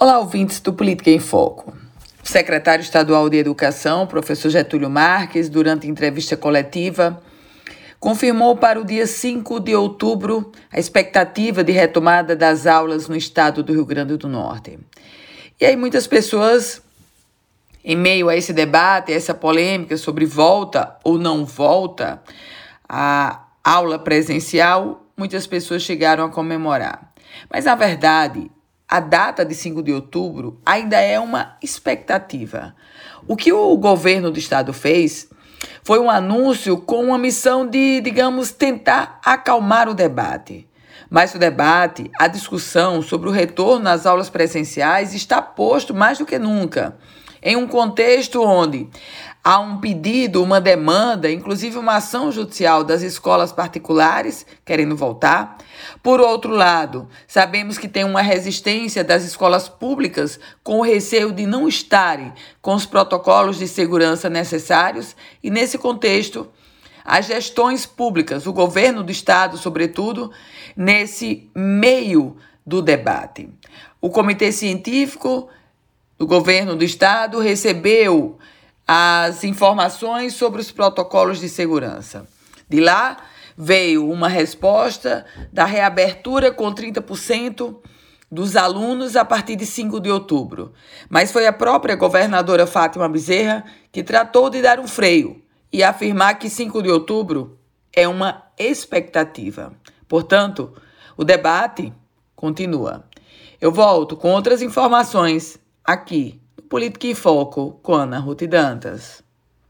Olá, ouvintes do Política em Foco. O secretário estadual de Educação, professor Getúlio Marques, durante entrevista coletiva, confirmou para o dia 5 de outubro a expectativa de retomada das aulas no estado do Rio Grande do Norte. E aí muitas pessoas, em meio a esse debate, a essa polêmica sobre volta ou não volta à aula presencial, muitas pessoas chegaram a comemorar. Mas na verdade, a data de 5 de outubro ainda é uma expectativa. O que o governo do estado fez foi um anúncio com uma missão de, digamos, tentar acalmar o debate. Mas o debate, a discussão sobre o retorno às aulas presenciais está posto mais do que nunca, em um contexto onde há um pedido, uma demanda, inclusive uma ação judicial das escolas particulares querendo voltar. Por outro lado, sabemos que tem uma resistência das escolas públicas com o receio de não estarem com os protocolos de segurança necessários, e nesse contexto, as gestões públicas, o governo do estado, sobretudo, nesse meio do debate. O comitê científico do governo do estado recebeu as informações sobre os protocolos de segurança. De lá veio uma resposta da reabertura com 30% dos alunos a partir de 5 de outubro. Mas foi a própria governadora Fátima Bezerra que tratou de dar um freio e afirmar que 5 de outubro é uma expectativa. Portanto, o debate continua. Eu volto com outras informações aqui Política em Foco com Ana Ruth Dantas.